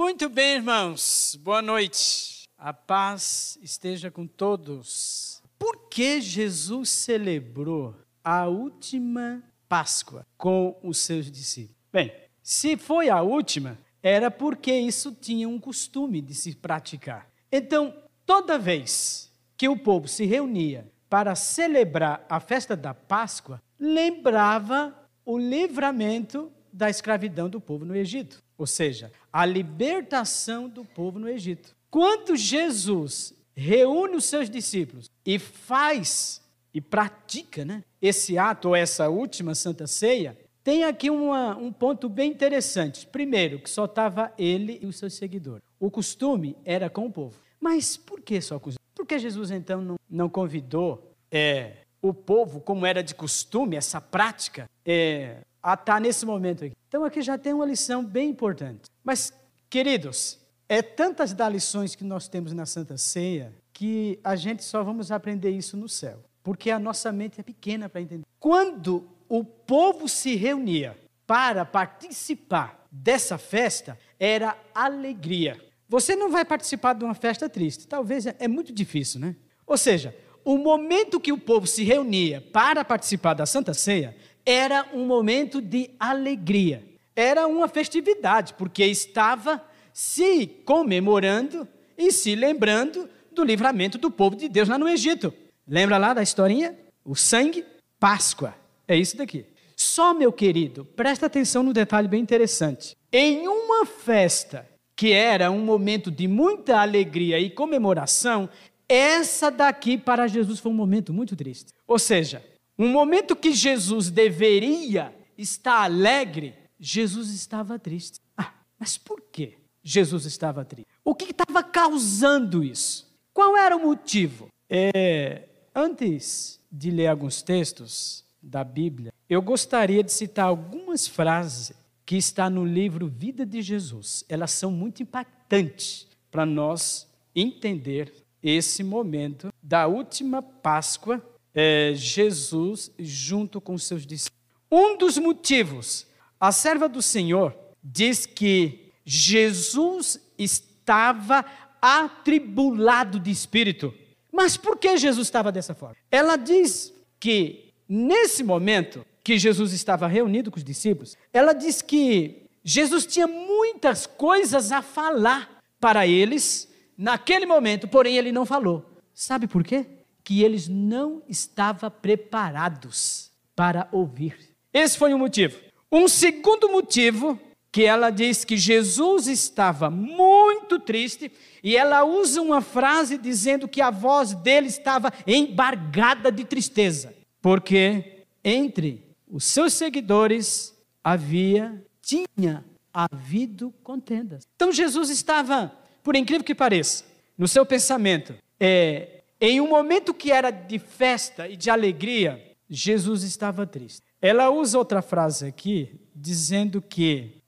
Muito bem, irmãos. Boa noite. A paz esteja com todos. Por que Jesus celebrou a última Páscoa com os seus discípulos? Bem, se foi a última, era porque isso tinha um costume de se praticar. Então, toda vez que o povo se reunia para celebrar a festa da Páscoa, lembrava o livramento da escravidão do povo no Egito, ou seja, a libertação do povo no Egito. Quando Jesus reúne os seus discípulos e faz e pratica né, esse ato ou essa última Santa Ceia, tem aqui uma, um ponto bem interessante. Primeiro, que só estava ele e os seus seguidores. O costume era com o povo. Mas por que só com os Por que Jesus então não, não convidou é, o povo, como era de costume, essa prática, é, a estar tá nesse momento aqui? Então aqui já tem uma lição bem importante. Mas, queridos, é tantas das lições que nós temos na Santa Ceia que a gente só vamos aprender isso no céu. Porque a nossa mente é pequena para entender. Quando o povo se reunia para participar dessa festa, era alegria. Você não vai participar de uma festa triste. Talvez é, é muito difícil, né? Ou seja, o momento que o povo se reunia para participar da Santa Ceia era um momento de alegria. Era uma festividade, porque estava se comemorando e se lembrando do livramento do povo de Deus lá no Egito. Lembra lá da historinha? O sangue, Páscoa. É isso daqui. Só, meu querido, presta atenção no detalhe bem interessante. Em uma festa que era um momento de muita alegria e comemoração, essa daqui para Jesus foi um momento muito triste. Ou seja, um momento que Jesus deveria estar alegre, Jesus estava triste. Ah, mas por que Jesus estava triste? O que estava causando isso? Qual era o motivo? É, antes de ler alguns textos da Bíblia, eu gostaria de citar algumas frases que está no livro Vida de Jesus. Elas são muito impactantes para nós entender esse momento da última Páscoa é, Jesus junto com seus discípulos. Um dos motivos, a serva do Senhor diz que Jesus estava atribulado de espírito. Mas por que Jesus estava dessa forma? Ela diz que nesse momento que Jesus estava reunido com os discípulos, ela diz que Jesus tinha muitas coisas a falar para eles naquele momento, porém ele não falou. Sabe por quê? Que eles não estavam preparados para ouvir. Esse foi um motivo. Um segundo motivo que ela diz que Jesus estava muito triste e ela usa uma frase dizendo que a voz dele estava embargada de tristeza, porque entre os seus seguidores havia tinha havido contendas. Então Jesus estava, por incrível que pareça, no seu pensamento, é, em um momento que era de festa e de alegria, Jesus estava triste. Ela usa outra frase aqui, dizendo que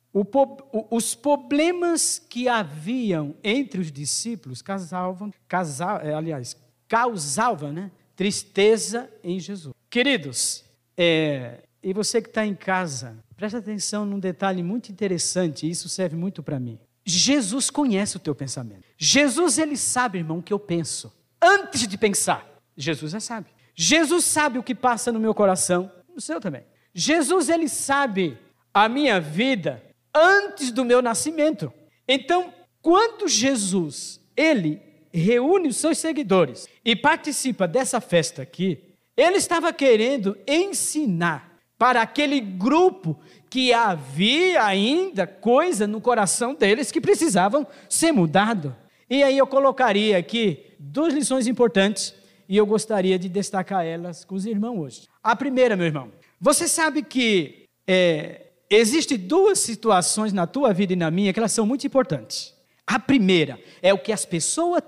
os problemas que haviam entre os discípulos causavam, casal, é, aliás, causavam né, tristeza em Jesus. Queridos, é, e você que está em casa, presta atenção num detalhe muito interessante, isso serve muito para mim. Jesus conhece o teu pensamento. Jesus, ele sabe, irmão, o que eu penso antes de pensar. Jesus já sabe. Jesus sabe o que passa no meu coração, no seu também. Jesus, ele sabe a minha vida antes do meu nascimento. Então, quando Jesus, ele reúne os seus seguidores e participa dessa festa aqui, ele estava querendo ensinar para aquele grupo que havia ainda coisa no coração deles que precisavam ser mudado. E aí eu colocaria aqui duas lições importantes e eu gostaria de destacar elas com os irmãos hoje. A primeira, meu irmão, você sabe que é, existem duas situações na tua vida e na minha que elas são muito importantes. A primeira é o que as pessoas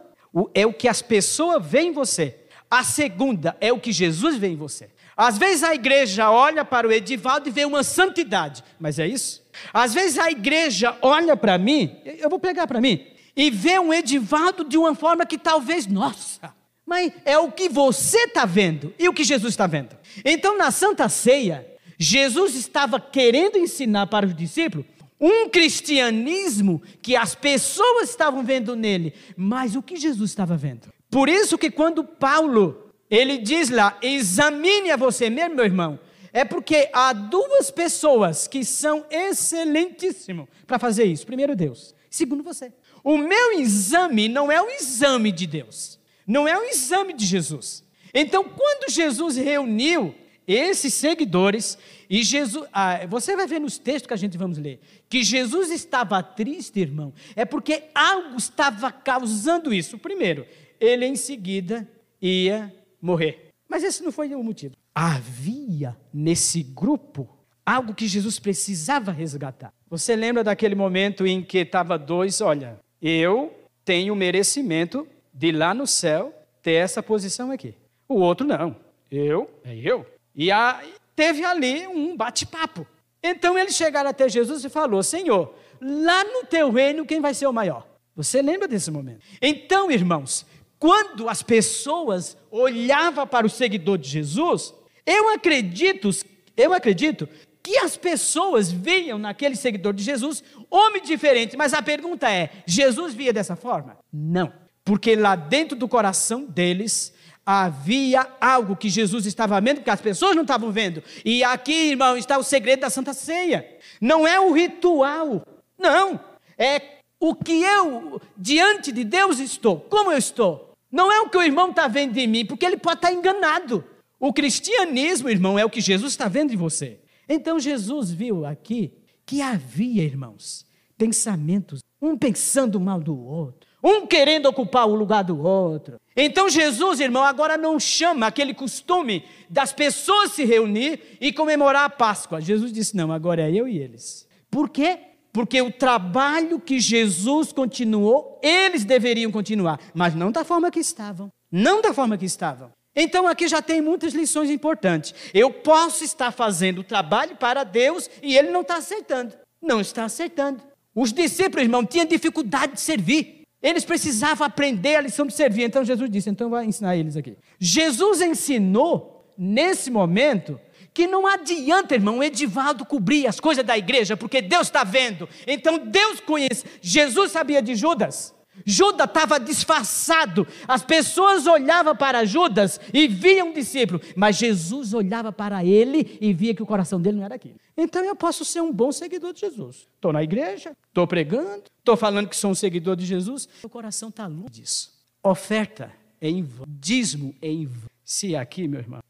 é o que as pessoas veem em você. A segunda é o que Jesus vê em você. Às vezes a igreja olha para o Edivaldo e vê uma santidade, mas é isso? Às vezes a igreja olha para mim, eu vou pegar para mim, e vê um Edivaldo de uma forma que talvez, nossa, mas é o que você está vendo e o que Jesus está vendo. Então, na Santa Ceia, Jesus estava querendo ensinar para os discípulos Um cristianismo que as pessoas estavam vendo nele, mas o que Jesus estava vendo. Por isso que quando Paulo, ele diz lá, examine a você mesmo, meu irmão, é porque há duas pessoas que são excelentíssimas para fazer isso. Primeiro, Deus. Segundo, você. O meu exame não é o exame de Deus, não é o exame de Jesus. Então, quando Jesus reuniu esses seguidores, e Jesus, ah, você vai ver nos textos que a gente vamos ler, que Jesus estava triste, irmão, é porque algo estava causando isso. Primeiro, ele em seguida ia morrer. Mas esse não foi o motivo havia nesse grupo algo que Jesus precisava resgatar. Você lembra daquele momento em que estava dois, olha, eu tenho merecimento de lá no céu ter essa posição aqui. O outro não. Eu, é eu. E a, teve ali um bate-papo. Então eles chegaram até Jesus e falou: Senhor, lá no teu reino quem vai ser o maior? Você lembra desse momento? Então, irmãos, quando as pessoas olhavam para o seguidor de Jesus, eu acredito, eu acredito que as pessoas viam naquele seguidor de Jesus homem diferente, mas a pergunta é: Jesus via dessa forma? Não, porque lá dentro do coração deles havia algo que Jesus estava vendo, que as pessoas não estavam vendo. E aqui, irmão, está o segredo da Santa Ceia. Não é o ritual, não. É o que eu, diante de Deus, estou. Como eu estou? Não é o que o irmão está vendo em mim, porque ele pode estar enganado. O cristianismo, irmão, é o que Jesus está vendo em você. Então Jesus viu aqui que havia, irmãos, pensamentos, um pensando mal do outro, um querendo ocupar o lugar do outro. Então Jesus, irmão, agora não chama aquele costume das pessoas se reunir e comemorar a Páscoa. Jesus disse: não, agora é eu e eles. Por quê? Porque o trabalho que Jesus continuou, eles deveriam continuar, mas não da forma que estavam. Não da forma que estavam. Então aqui já tem muitas lições importantes. Eu posso estar fazendo o trabalho para Deus e ele não está aceitando. Não está aceitando. Os discípulos, irmão, tinham dificuldade de servir. Eles precisavam aprender a lição de servir. Então Jesus disse: então vai ensinar eles aqui. Jesus ensinou, nesse momento, que não adianta, irmão, Edivaldo cobrir as coisas da igreja, porque Deus está vendo. Então Deus conhece. Jesus sabia de Judas. Judas estava disfarçado. As pessoas olhavam para Judas e viam um discípulo, mas Jesus olhava para ele e via que o coração dele não era aquilo. Então eu posso ser um bom seguidor de Jesus. Estou na igreja, estou pregando, estou falando que sou um seguidor de Jesus. O coração está longe disso. Oferta é em vão, dízimo é em vão. Se aqui, meu irmão,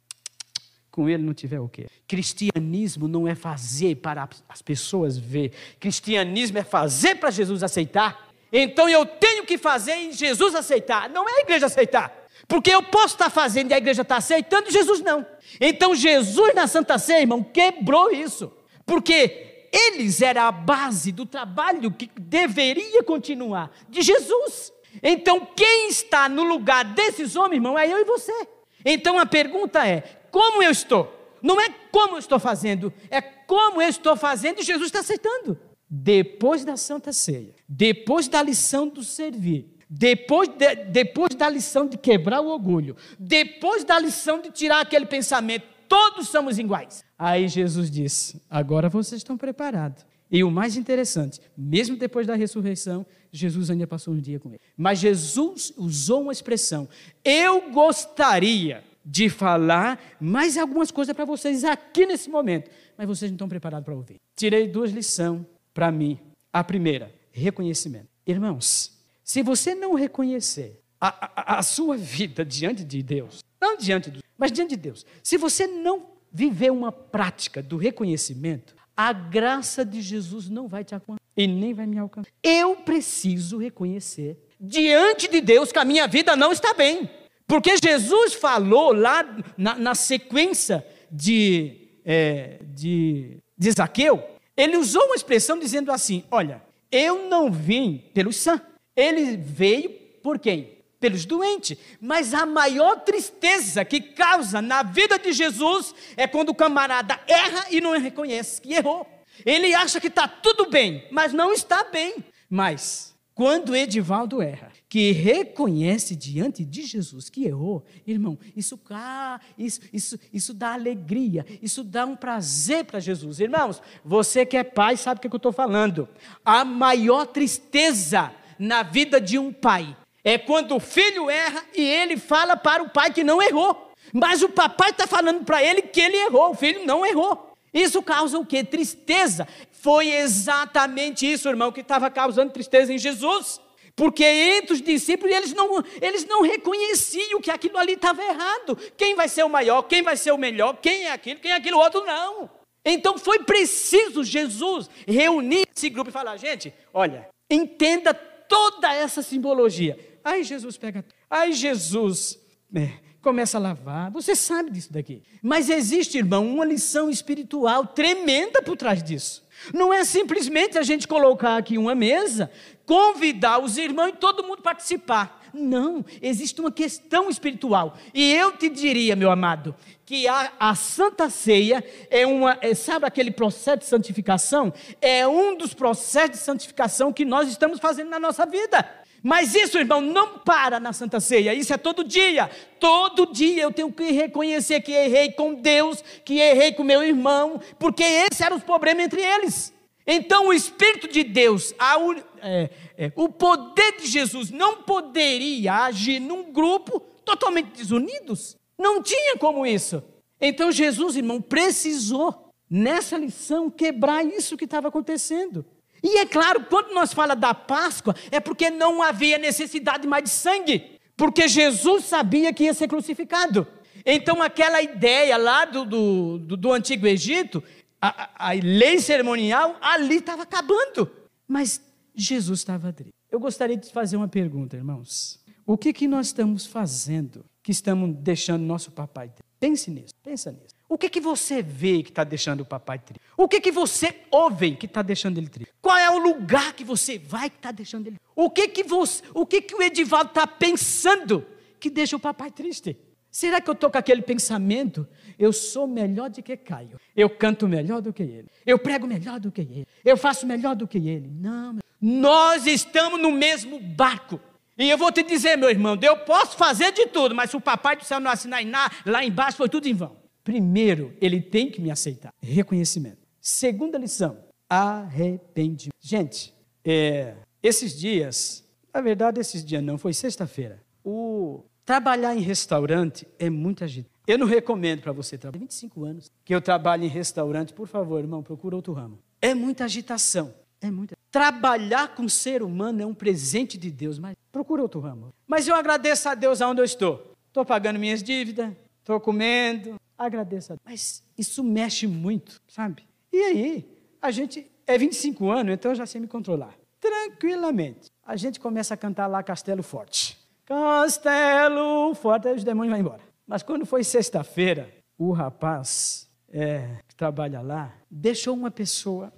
com ele não tiver o quê? Cristianismo não é fazer para as pessoas ver. Cristianismo é fazer para Jesus aceitar. Então eu tenho que fazer e Jesus aceitar. Não é a igreja aceitar. Porque eu posso estar fazendo e a igreja está aceitando e Jesus não. Então Jesus na Santa Ceia, irmão, quebrou isso. Porque eles eram a base do trabalho que deveria continuar de Jesus. Então quem está no lugar desses homens, irmão, é eu e você. Então a pergunta é: como eu estou? Não é como eu estou fazendo, é como eu estou fazendo e Jesus está aceitando depois da Santa Ceia, depois da lição do servir, depois, de, depois da lição de quebrar o orgulho, depois da lição de tirar aquele pensamento, todos somos iguais. Aí Jesus disse: agora vocês estão preparados. E o mais interessante, mesmo depois da ressurreição, Jesus ainda passou um dia com ele. Mas Jesus usou uma expressão: eu gostaria de falar mais algumas coisas para vocês aqui nesse momento, mas vocês não estão preparados para ouvir. Tirei duas lições para mim. A primeira, reconhecimento. Irmãos, se você não reconhecer a, a, a, sua vida diante de Deus, não diante do, mas diante de Deus, se você não viver uma prática do reconhecimento, a graça de Jesus não vai te alcançar e nem vai me alcançar. Eu preciso reconhecer diante de Deus que a minha vida não está bem. Porque Jesus falou lá na, na sequência de, é, de, de Zaqueu, ele usou uma expressão dizendo assim: Olha, eu não vim pelos sãs. Ele veio por quem? Pelos doentes. Mas a maior tristeza que causa na vida de Jesus é quando o camarada erra e não reconhece que errou. Ele acha que está tudo bem, mas não está bem. Mas Quando Edivaldo erra, que reconhece diante de Jesus que errou, irmão, isso, ah, isso, isso, isso dá alegria, isso dá um prazer para Jesus. Irmãos, você que é pai sabe o que eu estou falando. A maior tristeza na vida de um pai é quando o filho erra e ele fala para o pai que não errou. Mas o papai está falando para ele que ele errou, o filho não errou. Isso causa o quê? Tristeza. Foi exatamente isso, irmão, que estava causando tristeza em Jesus. Porque entre os discípulos eles não, eles não reconheciam que aquilo ali estava errado. Quem vai ser o maior, quem vai ser o melhor, quem é aquilo, quem é aquilo outro, não. Então foi preciso Jesus reunir esse grupo e falar: gente, olha, entenda toda essa simbologia. Aí Jesus pega, aí Jesus né, começa a lavar. Você sabe disso daqui. Mas existe, irmão, uma lição espiritual tremenda por trás disso. Não é simplesmente a gente colocar aqui uma mesa, convidar os irmãos e todo mundo participar. Não, existe uma questão espiritual. E eu te diria, meu amado, que a, a Santa Ceia é uma, é, sabe aquele processo de santificação? É um dos processos de santificação que nós estamos fazendo na nossa vida. Mas isso, irmão, não para na Santa Ceia, isso é todo dia. Todo dia eu tenho que reconhecer que errei com Deus, que errei com meu irmão, porque esse era o problema entre eles. Então o Espírito de Deus, a, é, é, o poder de Jesus não poderia agir num grupo totalmente desunidos. Não tinha como isso. Então Jesus, irmão, precisou, nessa lição, quebrar isso que estava acontecendo. E é claro, quando nós fala da Páscoa, é porque não havia necessidade mais de sangue, porque Jesus sabia que ia ser crucificado. Então, aquela ideia lá do, do, do, do Antigo Egito, a, a, lei cerimonial ali estava acabando, mas Jesus estava ali. Eu gostaria de fazer uma pergunta, irmãos. O que, que nós estamos fazendo que estamos deixando nosso papai? Pense nisso, pensa nisso. O que, que você vê que está deixando o papai triste? O que, que você ouve que está deixando ele triste? Qual é o lugar que você vai que está deixando ele O que que você, o que que o Edivaldo está pensando que deixa o papai triste? Será que eu estou com aquele pensamento? Eu sou melhor do que Caio. Eu canto melhor do que ele. Eu prego melhor do que ele. Eu faço melhor do que ele. Não, nós estamos no mesmo barco. E eu vou te dizer, meu irmão, eu posso fazer de tudo, mas se o papai do céu não assinar lá embaixo, foi tudo em vão. Primeiro, ele tem que me aceitar. Reconhecimento. Segunda lição, arrependimento. Gente, é, esses dias, na verdade, esses dias não, foi sexta-feira. O trabalhar em restaurante é muito agitado. Eu não recomendo para você trabalhar 25 anos que eu trabalho em restaurante. Por favor, irmão, procura outro ramo. É muita agitação. É muita. Trabalhar com ser humano é um presente de Deus, mas procura outro ramo. Mas eu agradeço a Deus aonde eu estou. Estou pagando minhas dívidas, estou comendo, agradeça. Mas isso mexe muito, sabe? E aí, a gente é 25 anos, então eu já sei me controlar. Tranquilamente. A gente começa a cantar lá Castelo Forte. Castelo Forte, aí os demônios vão embora. Mas quando foi sexta-feira, o rapaz é, que trabalha lá deixou uma pessoa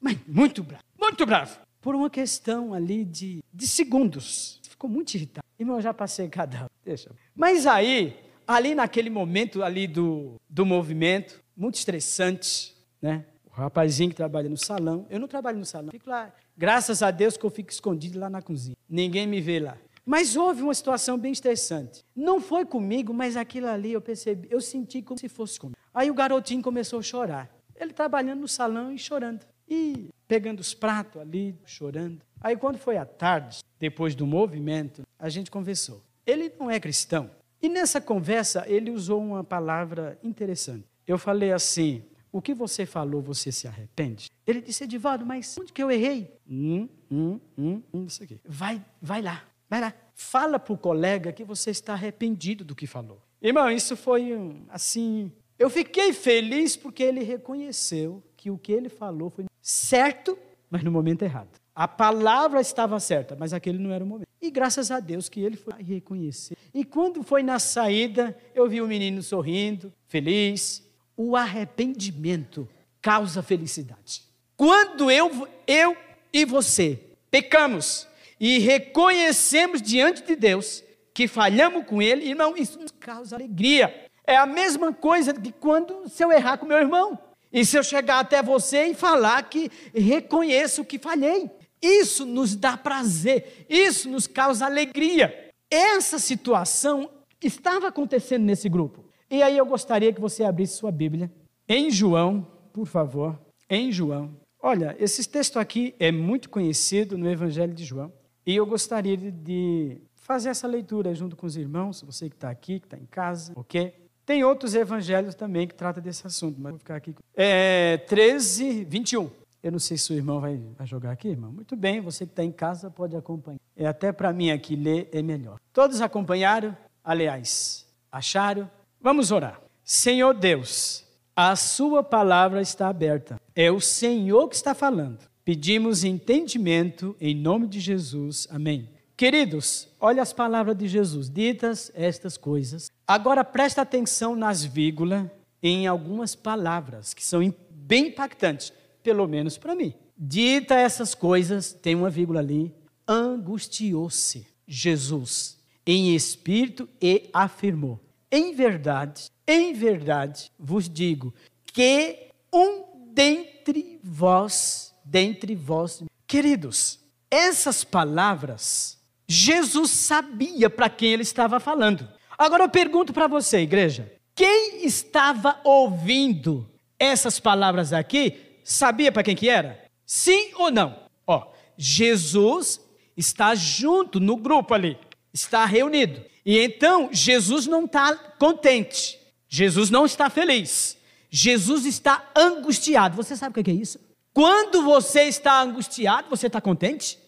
mas muito bravo, muito bravo, por uma questão ali de, de segundos. Ficou muito irritado. Irmão, eu já passei cada. Deixa. Mas aí, ali naquele momento ali do, do movimento, muito estressante, né? O rapazinho que trabalha no salão, eu não trabalho no salão, fico lá, graças a Deus que eu fico escondido lá na cozinha. Ninguém me vê lá. Mas houve uma situação bem estressante. Não foi comigo, mas aquilo ali eu percebi, eu senti como se fosse comigo. Aí o garotinho começou a chorar. Ele trabalhando no salão e chorando. E pegando os pratos ali, chorando. Aí quando foi à tarde, depois do movimento, a gente conversou. Ele não é cristão, e nessa conversa, ele usou uma palavra interessante. Eu falei assim: o que você falou, você se arrepende? Ele disse, Edivaldo, mas onde que eu errei? Hum, hum, hum, hum, isso aqui. Vai, vai lá, vai lá. Fala para o colega que você está arrependido do que falou. Irmão, isso foi assim. Eu fiquei feliz porque ele reconheceu que o que ele falou foi certo, mas no momento errado. A palavra estava certa, mas aquele não era o momento. E graças a Deus que ele foi reconhecer. E quando foi na saída, eu vi o menino sorrindo, feliz. O arrependimento causa felicidade. Quando eu, eu e você pecamos e reconhecemos diante de Deus que falhamos com Ele, irmão, isso nos causa alegria. É a mesma coisa que quando se eu errar com meu irmão. E se eu chegar até você e falar que reconheço que falhei. Isso nos dá prazer, isso nos causa alegria. Essa situação estava acontecendo nesse grupo. E aí eu gostaria que você abrisse sua Bíblia em João, por favor, em João. Olha, esse texto aqui é muito conhecido no Evangelho de João. E eu gostaria de fazer essa leitura junto com os irmãos, você que está aqui, que está em casa, ok? Tem outros evangelhos também que tratam desse assunto, mas vou ficar aqui. É 13, 21. Eu não sei se o irmão vai, vai jogar aqui, irmão. Muito bem, você que está em casa pode acompanhar. É até para mim aqui ler é melhor. Todos acompanharam? Aliás, acharam? Vamos orar. Senhor Deus, a sua palavra está aberta. É o Senhor que está falando. Pedimos entendimento em nome de Jesus. Amém. Queridos, olha as palavras de Jesus, ditas estas coisas. Agora presta atenção nas vírgulas em algumas palavras que são bem impactantes, pelo menos para mim. Dita essas coisas, tem uma vírgula ali, angustiou-se Jesus em espírito e afirmou: Em verdade, em verdade vos digo que um dentre vós, dentre vós, queridos, essas palavras Jesus sabia para quem ele estava falando. Agora eu pergunto para você, igreja: quem estava ouvindo essas palavras aqui, sabia para quem que era? Sim ou não? Ó, Jesus está junto no grupo ali, está reunido. E então Jesus não está contente, Jesus não está feliz, Jesus está angustiado. Você sabe o que é isso? Quando você está angustiado, você está contente?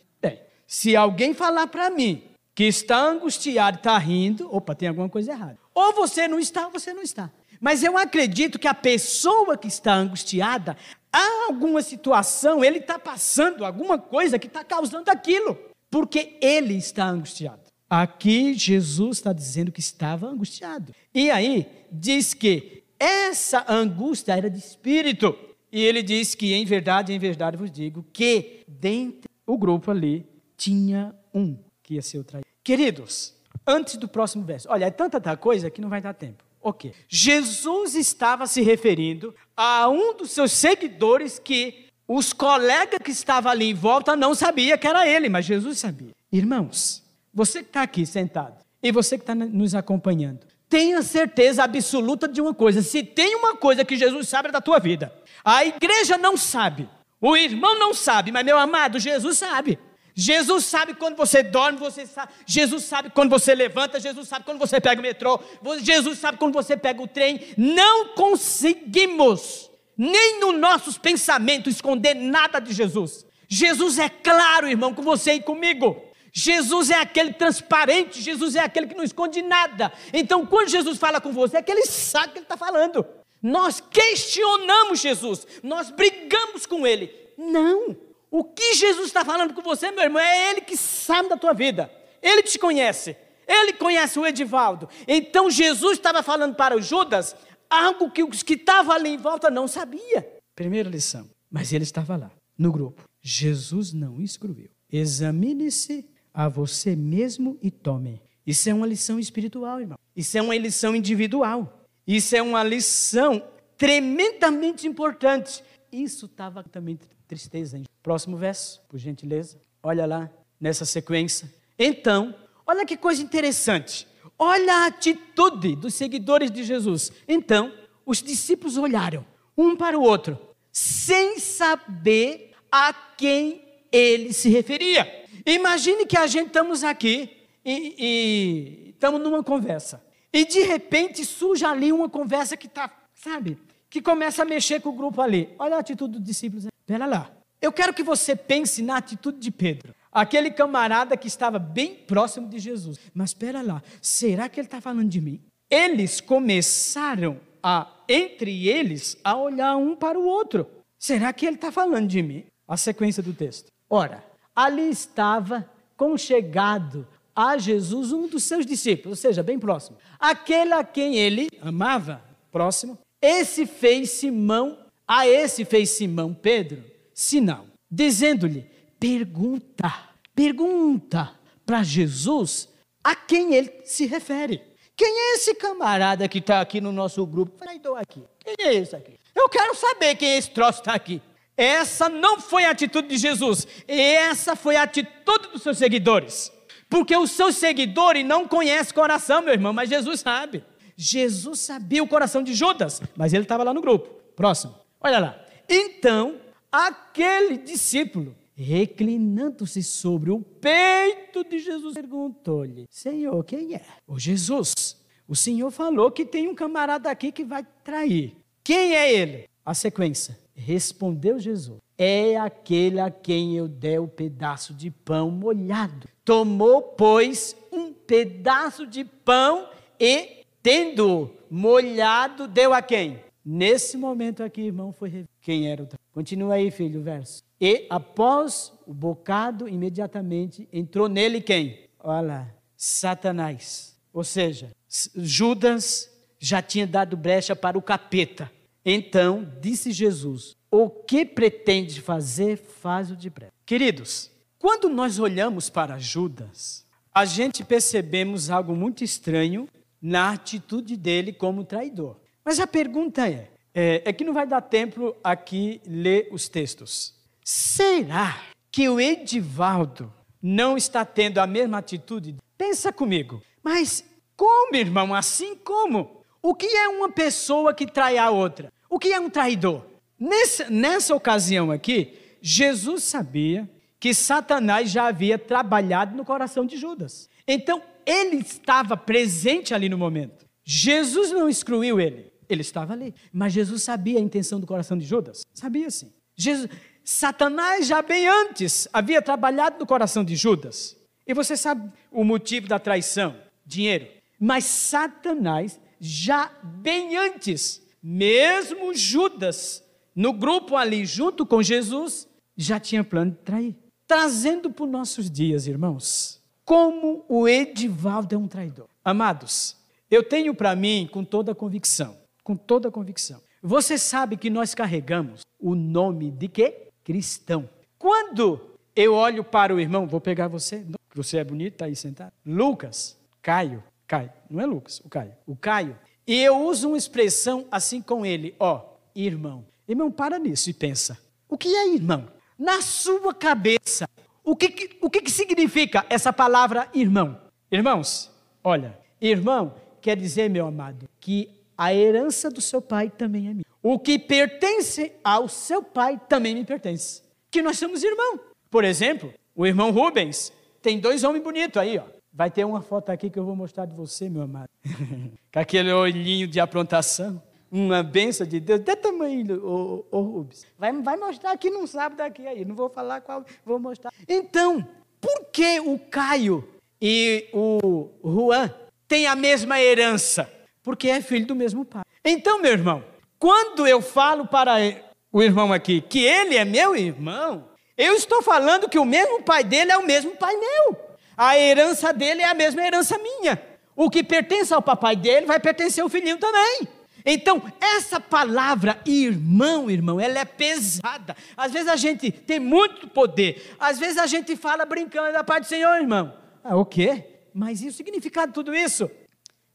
Se alguém falar para mim que está angustiado, está rindo, opa, tem alguma coisa errada. Ou você não está, ou você não está. Mas eu acredito que a pessoa que está angustiada, há alguma situação, ele está passando alguma coisa que está causando aquilo, porque ele está angustiado. Aqui Jesus está dizendo que estava angustiado. E aí diz que essa angústia era de espírito. E ele diz que em verdade, em verdade vos digo que dentro o grupo ali tinha um que ia ser o traidor. Queridos, antes do próximo verso, olha, é tanta, tanta coisa que não vai dar tempo. Ok. Jesus estava se referindo a um dos seus seguidores que os colegas que estavam ali em volta não sabia que era ele, mas Jesus sabia. Irmãos, você que está aqui sentado e você que está nos acompanhando, tenha certeza absoluta de uma coisa: se tem uma coisa que Jesus sabe é da tua vida, a igreja não sabe, o irmão não sabe, mas meu amado, Jesus sabe. Jesus sabe quando você dorme, você sabe. Jesus sabe quando você levanta, Jesus sabe quando você pega o metrô, Jesus sabe quando você pega o trem. Não conseguimos, nem nos nossos pensamentos, esconder nada de Jesus. Jesus é claro, irmão, com você e comigo. Jesus é aquele transparente, Jesus é aquele que não esconde nada. Então, quando Jesus fala com você, é que ele sabe o que ele está falando. Nós questionamos Jesus, nós brigamos com ele. Não. O que Jesus está falando com você, meu irmão, é Ele que sabe da tua vida. Ele te conhece. Ele conhece o Edivaldo. Então Jesus estava falando para o Judas algo que os que estavam ali em volta não sabia. Primeira lição. Mas ele estava lá, no grupo. Jesus não excluiu. Examine-se a você mesmo e tome. Isso é uma lição espiritual, irmão. Isso é uma lição individual. Isso é uma lição tremendamente importante. Isso estava também tristeza. Hein? Próximo verso, por gentileza. Olha lá, nessa sequência. Então, olha que coisa interessante. Olha a atitude dos seguidores de Jesus. Então, os discípulos olharam um para o outro, sem saber a quem ele se referia. Imagine que a gente estamos aqui e, e estamos numa conversa. E de repente surge ali uma conversa que está, sabe, que começa a mexer com o grupo ali. Olha a atitude dos discípulos. Pera lá. Eu quero que você pense na atitude de Pedro, aquele camarada que estava bem próximo de Jesus. Mas espera lá, será que ele está falando de mim? Eles começaram a, entre eles, a olhar um para o outro. Será que ele está falando de mim? A sequência do texto. Ora, ali estava conchegado a Jesus um dos seus discípulos, ou seja, bem próximo. Aquele a quem ele amava, próximo. Esse fez Simão, a esse fez Simão Pedro sinal, dizendo-lhe: pergunta, pergunta para Jesus a quem ele se refere. Quem é esse camarada que está aqui no nosso grupo? Falei, estou aqui. Quem é esse aqui? Eu quero saber quem esse troço está aqui. Essa não foi a atitude de Jesus, essa foi a atitude dos seus seguidores. Porque os seus seguidores não conhecem coração, meu irmão, mas Jesus sabe. Jesus sabia o coração de Judas, mas ele estava lá no grupo. Próximo. Olha lá. Então, aquele discípulo, reclinando-se sobre o peito de Jesus, perguntou-lhe: Senhor, quem é? O Jesus. O Senhor falou que tem um camarada aqui que vai trair. Quem é ele? A sequência. Respondeu Jesus: É aquele a quem eu dei o pedaço de pão molhado. Tomou, pois, um pedaço de pão e, tendo molhado, deu a quem? Nesse momento aqui, irmão, foi quem era o Continua aí, filho, o verso. E após o bocado, imediatamente entrou nele quem? Olha lá, Satanás. Ou seja, Judas já tinha dado brecha para o capeta. Então disse Jesus: O que pretende fazer, faz o depressa. Queridos, quando nós olhamos para Judas, a gente percebemos algo muito estranho na atitude dele como traidor. Mas a pergunta é: é, é que não vai dar tempo aqui ler os textos. Será que o Edivaldo não está tendo a mesma atitude? Pensa comigo. Mas como, irmão? Assim como? O que é uma pessoa que trai a outra? O que é um traidor? Nessa, nessa ocasião aqui, Jesus sabia que Satanás já havia trabalhado no coração de Judas. Então, ele estava presente ali no momento. Jesus não excluiu ele. Ele estava ali. Mas Jesus sabia a intenção do coração de Judas? Sabia sim. Jesus, Satanás já bem antes havia trabalhado no coração de Judas. E você sabe o motivo da traição? Dinheiro. Mas Satanás, já bem antes, mesmo Judas, no grupo ali junto com Jesus, já tinha plano de trair. Trazendo para os nossos dias, irmãos, como o Edivaldo é um traidor. Amados, eu tenho para mim, com toda convicção, com toda convicção. Você sabe que nós carregamos o nome de quê? Cristão. Quando eu olho para o irmão, vou pegar você, você é bonito, está aí sentado. Lucas, Caio, Caio, não é Lucas, o Caio. O Caio. E eu uso uma expressão assim com ele, ó, irmão. Irmão, para nisso e pensa. O que é irmão? Na sua cabeça, o que, o que, que significa essa palavra irmão? Irmãos, olha, irmão quer dizer, meu amado, que a herança do seu pai também é minha. O que pertence ao seu pai também me pertence. Que nós somos irmão. Por exemplo, o irmão Rubens tem dois homens bonitos aí, ó. Vai ter uma foto aqui que eu vou mostrar de você, meu amado. Com aquele olhinho de aprontação. Uma benção de Deus, de tamanho, ô, ô, Rubens. Vai, vai mostrar aqui num sábado aqui aí. Não vou falar qual, vou mostrar. Então, por que o Caio e o Juan têm a mesma herança? porque é filho do mesmo pai. Então, meu irmão, quando eu falo para o irmão aqui que ele é meu irmão, eu estou falando que o mesmo pai dele é o mesmo pai meu. A herança dele é a mesma herança minha. O que pertence ao papai dele vai pertencer ao filhinho também. Então, essa palavra irmão, irmão, ela é pesada. Às vezes a gente tem muito poder. Às vezes a gente fala brincando da parte do Senhor, irmão. Ah, o quê? Mas e o significado de tudo isso?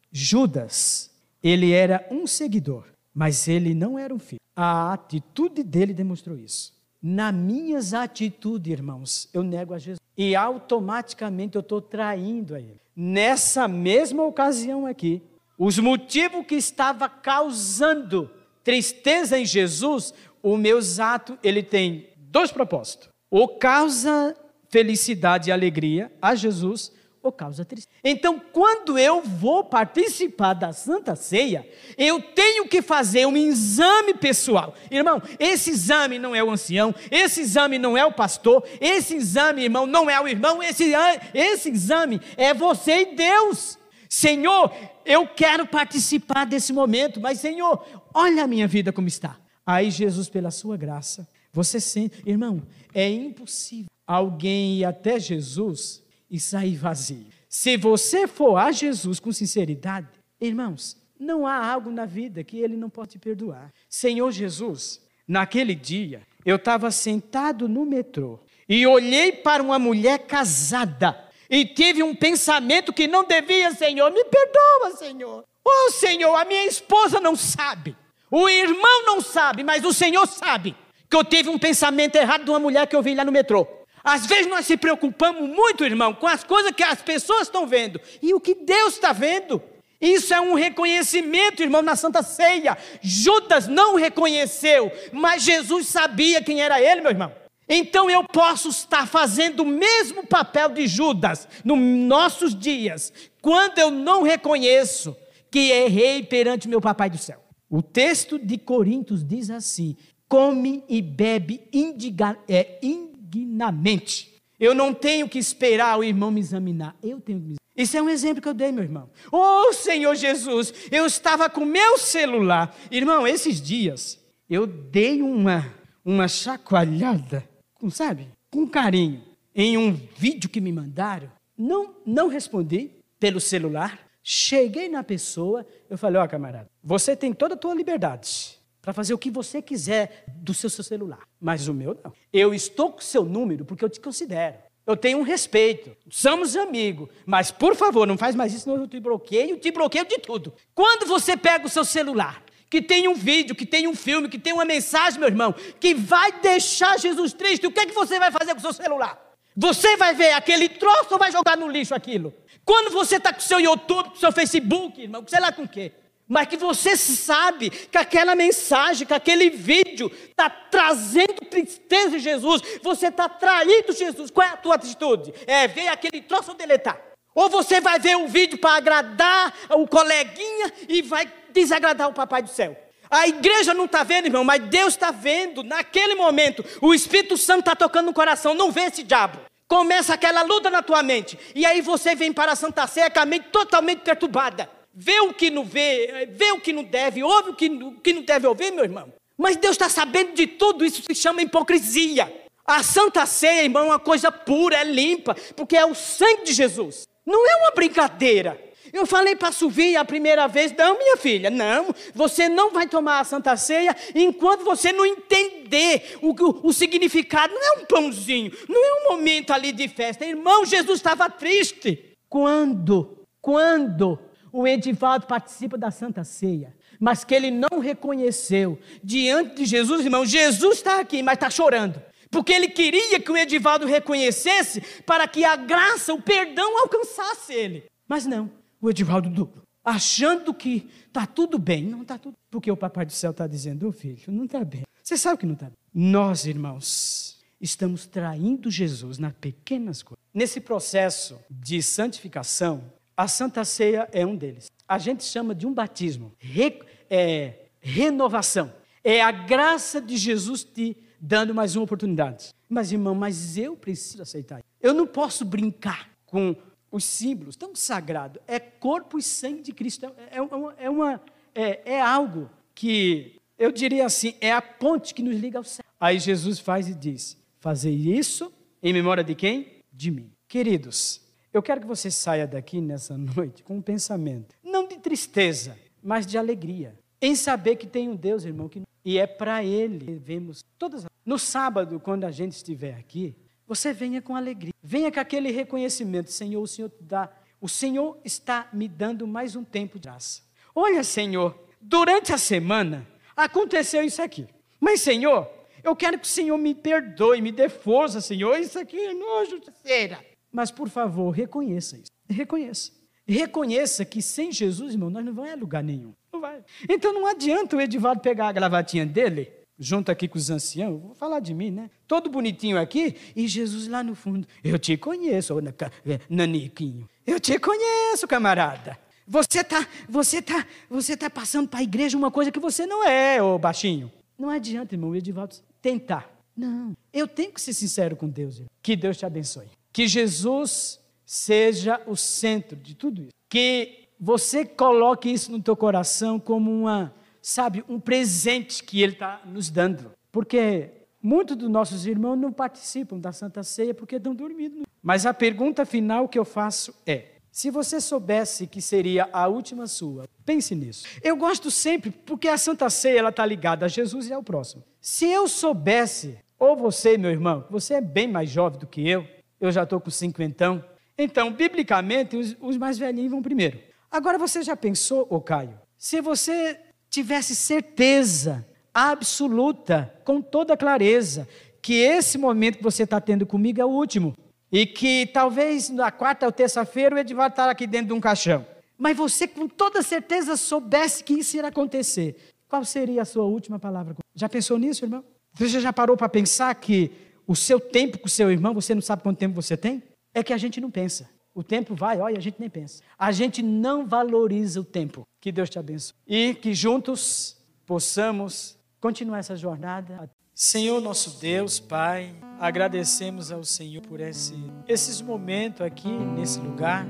Judas, ele era um seguidor, mas ele não era um filho. A atitude dele demonstrou isso. Na minhas atitudes, irmãos, eu nego a Jesus. E automaticamente eu estou traindo a ele. Nessa mesma ocasião aqui, os motivos que estava causando tristeza em Jesus, o meu ato, ele tem dois propósitos. Ou causa felicidade e alegria a Jesus, ou causa tristeza. Então, quando eu vou participar da Santa Ceia, eu tenho que fazer um exame pessoal. Irmão, esse exame não é o ancião, esse exame não é o pastor, esse exame, irmão, não é o irmão, esse, esse exame é você e Deus. Senhor, eu quero participar desse momento, mas Senhor, olha a minha vida como está. Aí Jesus, pela sua graça, você sente, irmão, é impossível alguém ir até Jesus e sair vazio. Se você for a Jesus com sinceridade, irmãos, não há algo na vida que ele não pode perdoar. Senhor Jesus, naquele dia, eu estava sentado no metrô e olhei para uma mulher casada e tive um pensamento que não devia, Senhor, me perdoa, Senhor. Oh, Senhor, a minha esposa não sabe, o irmão não sabe, mas o Senhor sabe que eu tive um pensamento errado de uma mulher que eu vi lá no metrô. Às vezes nós se preocupamos muito, irmão, com as coisas que as pessoas estão vendo e o que Deus está vendo. Isso é um reconhecimento, irmão, na Santa Ceia. Judas não reconheceu, mas Jesus sabia quem era ele, meu irmão. Então eu posso estar fazendo o mesmo papel de Judas nos nossos dias, quando eu não reconheço que errei perante meu Papai do céu. O texto de Coríntios diz assim: come e bebe indiga, é, indignamente. Eu não tenho que esperar o irmão me examinar, eu tenho que me isso é um exemplo que eu dei, meu irmão. Oh, Senhor Jesus, eu estava com meu celular. Irmão, esses dias eu dei uma, uma chacoalhada, com, sabe, com carinho, em um vídeo que me mandaram. Não, não respondi pelo celular. Cheguei na pessoa, eu falei: Ó, oh, camarada, você tem toda a tua liberdade para fazer o que você quiser do seu, seu celular, mas o meu não. Eu estou com o seu número porque eu te considero. Eu tenho um respeito, somos amigos, mas por favor, não faz mais isso, senão eu te bloqueio, te bloqueio de tudo. Quando você pega o seu celular, que tem um vídeo, que tem um filme, que tem uma mensagem, meu irmão, que vai deixar Jesus triste, o que é que você vai fazer com o seu celular? Você vai ver aquele troço ou vai jogar no lixo aquilo? Quando você está com o seu YouTube, com o seu Facebook, irmão, sei lá com o quê? mas que você sabe que aquela mensagem, que aquele vídeo está trazendo tristeza em Jesus, você está traindo Jesus. Qual é a tua atitude? É ver aquele troço ou deletar? Ou você vai ver o vídeo para agradar o coleguinha e vai desagradar o papai do céu? A igreja não está vendo, irmão, mas Deus está vendo. Naquele momento, o Espírito Santo está tocando no coração. Não vê esse diabo. Começa aquela luta na tua mente. E aí você vem para a Santa Ceia com a mente totalmente perturbada vê o que não vê, vê o que não deve, ouve o que, o que não deve ouvir, meu irmão. Mas Deus está sabendo de tudo, isso se chama hipocrisia. A Santa Ceia, irmão, é uma coisa pura, é limpa, porque é o sangue de Jesus. Não é uma brincadeira. Eu falei para a Suvia a primeira vez, não, minha filha, não, você não vai tomar a Santa Ceia enquanto você não entender o, o, o significado. Não é um pãozinho, não é um momento ali de festa. Irmão, Jesus estava triste. Quando, quando o Edivaldo participa da Santa Ceia, mas que ele não reconheceu diante de Jesus, irmão, Jesus está aqui, mas está chorando. Porque ele queria que o Edivaldo reconhecesse para que a graça, o perdão alcançasse ele. Mas não, o Edivaldo duro, achando que está tudo bem. Não está tudo Porque o Papai do Céu está dizendo, oh, filho, não está bem. Você sabe que não está bem. Nós, irmãos, estamos traindo Jesus nas pequenas coisas. Nesse processo de santificação, a Santa Ceia é um deles. A gente chama de um batismo, re, é, renovação. É a graça de Jesus te dando mais uma oportunidade. Mas, irmão, mas eu preciso aceitar. Eu não posso brincar com os símbolos tão sagrados. É corpo e sangue de Cristo. É, é, uma, é, uma, é, é algo que, eu diria assim, é a ponte que nos liga ao céu. Aí Jesus faz e diz: Fazer isso em memória de quem? De mim. Queridos, eu quero que você saia daqui nessa noite com um pensamento, não de tristeza, mas de alegria, em saber que tem um Deus, irmão, que e é para Ele vemos todas. No sábado, quando a gente estiver aqui, você venha com alegria, venha com aquele reconhecimento, Senhor, o Senhor dá, o Senhor está me dando mais um tempo de graça. Olha, Senhor, durante a semana aconteceu isso aqui, mas Senhor, eu quero que o Senhor me perdoe, me dê força, Senhor. Isso aqui é nojo, justiceira. Mas, por favor, reconheça isso. Reconheça. Reconheça que sem Jesus, irmão, nós não vamos a lugar nenhum. Não vai. Então não adianta o Edivaldo pegar a gravatinha dele, junto aqui com os anciãos, vou falar de mim, né? Todo bonitinho aqui, e Jesus lá no fundo. Eu te conheço, é, Naniquinho. Eu te conheço, camarada. Você está você tá, você tá passando para a igreja uma coisa que você não é, ô baixinho. Não adianta, irmão, Edivaldo tentar. Não. Eu tenho que ser sincero com Deus. Irmão. Que Deus te abençoe. Que Jesus seja o centro de tudo isso. Que você coloque isso no teu coração como uma, sabe, um presente que Ele está nos dando. Porque muitos dos nossos irmãos não participam da Santa Ceia porque estão dormindo. Mas a pergunta final que eu faço é: se você soubesse que seria a última sua, pense nisso. Eu gosto sempre, porque a Santa Ceia ela está ligada a Jesus e ao próximo. Se eu soubesse, ou você, meu irmão, você é bem mais jovem do que eu, eu já estou com cinquentão. Então, biblicamente, os, os, mais velhinhos vão primeiro. Agora, você já pensou, ô Caio, se você tivesse certeza absoluta, com toda clareza, que esse momento que você está tendo comigo é o último. E que talvez na quarta ou terça-feira o Edivaldo estará aqui dentro de um caixão. Mas você com toda certeza soubesse que isso iria acontecer. Qual seria a sua última palavra? Já pensou nisso, irmão? Você já parou para pensar que o seu tempo com o seu irmão, você não sabe quanto tempo você tem? É que a gente não pensa. O tempo vai, olha, a gente nem pensa. A gente não valoriza o tempo. Que Deus te abençoe. E que juntos possamos continuar essa jornada. Senhor nosso Deus, Pai, agradecemos ao Senhor por esse, esses momentos aqui nesse lugar,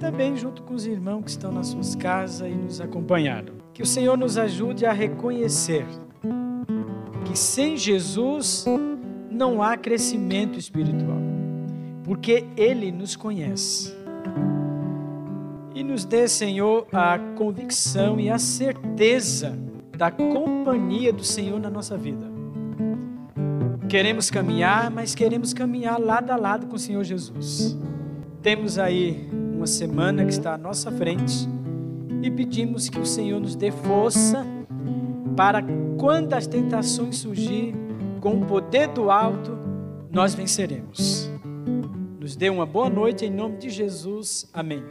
também junto com os irmãos que estão nas suas casas e nos acompanharam. Que o Senhor nos ajude a reconhecer que sem Jesus não há crescimento espiritual, porque Ele nos conhece. Nos dê, Senhor, a convicção e a certeza da companhia do Senhor na nossa vida. Queremos caminhar, mas queremos caminhar lado a lado com o Senhor Jesus. Temos aí uma semana que está à nossa frente e pedimos que o Senhor nos dê força para quando as tentações surgir, com o poder do alto, nós venceremos. Nos dê uma boa noite em nome de Jesus. Amém.